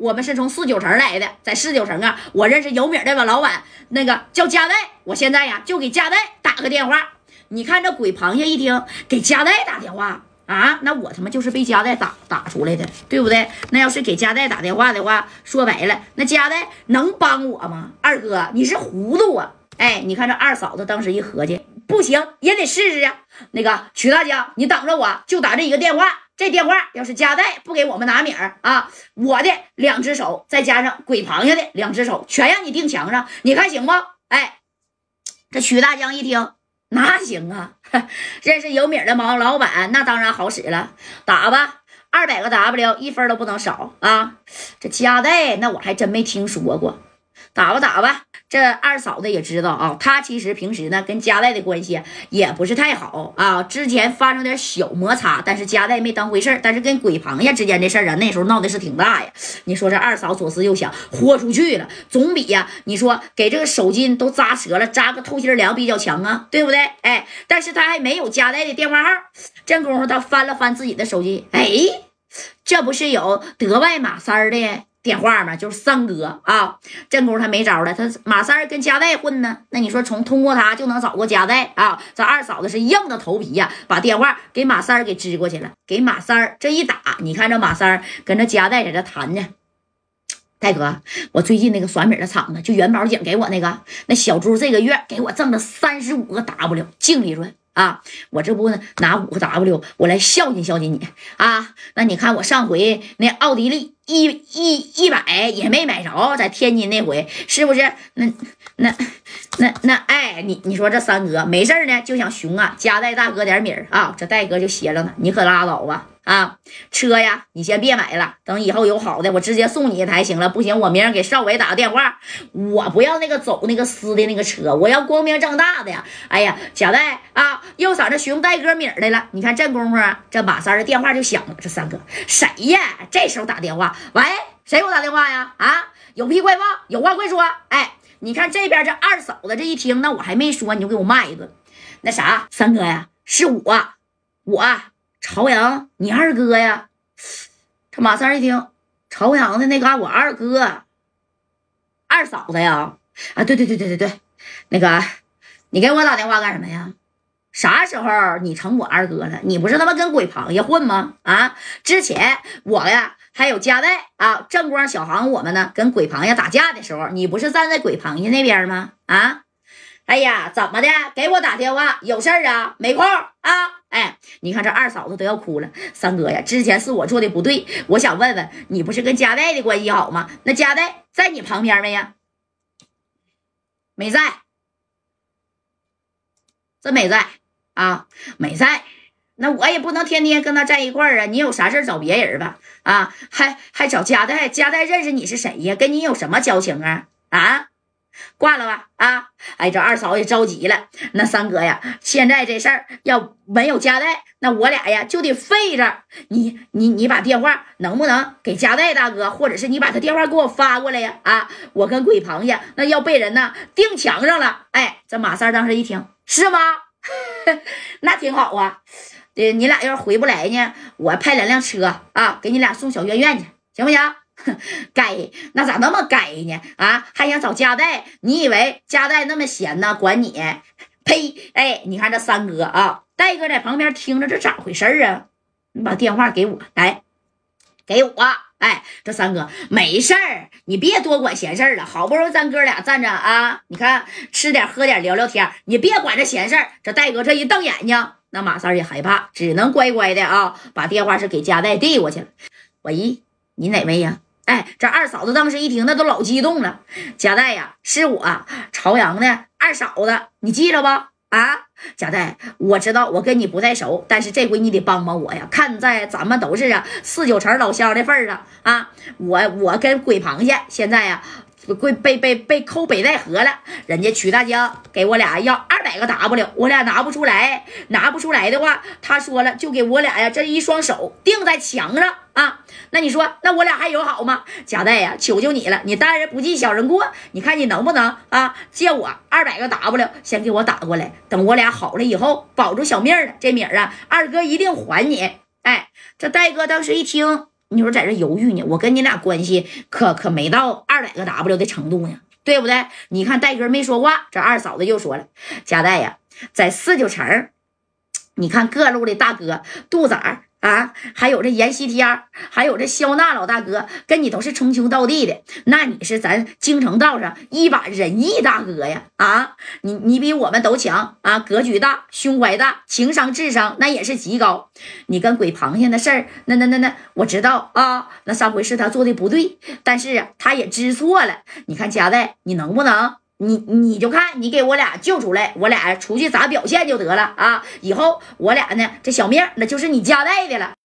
我们是从四九城来的，在四九城啊，我认识有名的个老板，那个叫加代。我现在呀，就给加代打个电话。你看这鬼螃蟹一听给加代打电话啊，那我他妈就是被加代打打出来的，对不对？那要是给加代打电话的话，说白了，那加代能帮我吗？二哥，你是糊涂啊！哎，你看这二嫂子当时一合计，不行，也得试试啊。那个曲大江，你等着我，就打这一个电话。这电话要是加代不给我们拿米儿啊，我的两只手再加上鬼螃蟹的两只手，全让你钉墙上，你看行不？哎，这徐大江一听，那行啊，认识有米的毛老板，那当然好使了，打吧，二百个 W，一分都不能少啊。这加代，那我还真没听说过，打吧打吧。这二嫂子也知道啊，她其实平时呢跟加代的关系也不是太好啊，之前发生点小摩擦，但是加代没当回事但是跟鬼螃蟹之间的事儿啊，那时候闹的是挺大呀。你说这二嫂左思右想，豁出去了，总比呀，你说给这个手筋都扎折了，扎个透心凉比较强啊，对不对？哎，但是他还没有加代的电话号，这功夫他翻了翻自己的手机，哎，这不是有德外马三的？电话嘛，就是三哥啊，这功夫他没招了，他马三跟加代混呢，那你说从通过他就能找过加代啊？这二嫂子是硬着头皮呀，把电话给马三给支过去了，给马三这一打，你看这马三跟这加代在这谈呢。大哥，我最近那个甩米的厂子，就元宝姐给我那个那小猪，这个月给我挣了三十五个 W 净利润。啊，我这不呢拿五个 W，我来孝敬孝敬你啊。那你看我上回那奥迪利一一一百也没买着，在天津那回是不是？那那那那哎，你你说这三哥没事呢，就想熊啊夹带大哥点米儿啊。这戴哥就歇着呢，你可拉倒吧。啊，车呀，你先别买了，等以后有好的，我直接送你一台行了。不行，我明儿给少伟打个电话，我不要那个走那个私的那个车，我要光明正大的呀。哎呀，贾代啊，又找这寻戴哥名儿来了。你看这功夫，这马三的电话就响了。这三哥谁呀？这时候打电话，喂，谁给我打电话呀？啊，有屁快放，有话快说。哎，你看这边这二嫂子这一听，那我还没说，你就给我骂一顿。那啥，三哥呀，是我，我。朝阳，你二哥呀？这马三一听，朝阳的那嘎，我二哥，二嫂子呀？啊，对对对对对对，那个，你给我打电话干什么呀？啥时候你成我二哥了？你不是他妈跟鬼螃蟹混吗？啊，之前我呀，还有加代啊，正光、小航，我们呢跟鬼螃蟹打架的时候，你不是站在鬼螃蟹那边吗？啊？哎呀，怎么的？给我打电话，有事儿啊？没空啊？哎，你看这二嫂子都要哭了。三哥呀，之前是我做的不对，我想问问你，不是跟佳代的关系好吗？那佳代在你旁边没呀？没在，真没在啊？没在。那我也不能天天跟他在一块儿啊。你有啥事找别人吧？啊，还还找佳代？佳代认识你是谁呀？跟你有什么交情啊？啊？挂了吧啊！哎，这二嫂也着急了。那三哥呀，现在这事儿要没有加代，那我俩呀就得废着。你你你把电话能不能给加代大哥，或者是你把他电话给我发过来呀？啊，我跟鬼螃蟹那要被人呢钉墙上了。哎，这马三当时一听是吗？那挺好啊。对，你俩要是回不来呢，我派两辆车啊，给你俩送小院院去，行不行？该那咋那么该呢？啊，还想找加代？你以为加代那么闲呢？管你？呸！哎，你看这三哥啊，戴哥在旁边听着，这咋回事啊？你把电话给我来，给我。哎，这三哥没事儿，你别多管闲事儿了。好不容易咱哥俩站着啊，你看吃点喝点聊聊天，你别管这闲事儿。这戴哥这一瞪眼睛，那马三也害怕，只能乖乖的啊，把电话是给加代递过去了。喂，你哪位呀？哎，这二嫂子当时一听，那都老激动了。贾代呀，是我朝阳的二嫂子，你记着不？啊，贾代，我知道我跟你不太熟，但是这回你得帮帮我呀。看在咱们都是啊四九城老乡的份上啊，我我跟鬼螃蟹现在呀。被被被被扣北戴河了，人家曲大江给我俩要二百个 W，我俩拿不出来，拿不出来的话，他说了就给我俩呀这一双手钉在墙上啊。那你说，那我俩还有好吗？贾代呀，求求你了，你大人不计小人过，你看你能不能啊借我二百个 W，先给我打过来，等我俩好了以后，保住小命了，这米儿啊，二哥一定还你。哎，这戴哥当时一听，你说在这犹豫呢？我跟你俩关系可可没到二百个 W 的程度呢，对不对？你看戴哥没说话，这二嫂子又说了，佳代呀，在四九城，你看各路的大哥杜仔。啊，还有这阎锡天，还有这肖娜老大哥，跟你都是称兄道弟的，那你是咱京城道上一把仁义大哥呀！啊，你你比我们都强啊，格局大，胸怀大，情商智商那也是极高。你跟鬼螃蟹那事儿，那那那那，我知道啊，那上回是他做的不对，但是，他也知错了。你看佳代，你能不能？你你就看，你给我俩救出来，我俩出去咋表现就得了啊！以后我俩呢，这小命那就是你家带的了。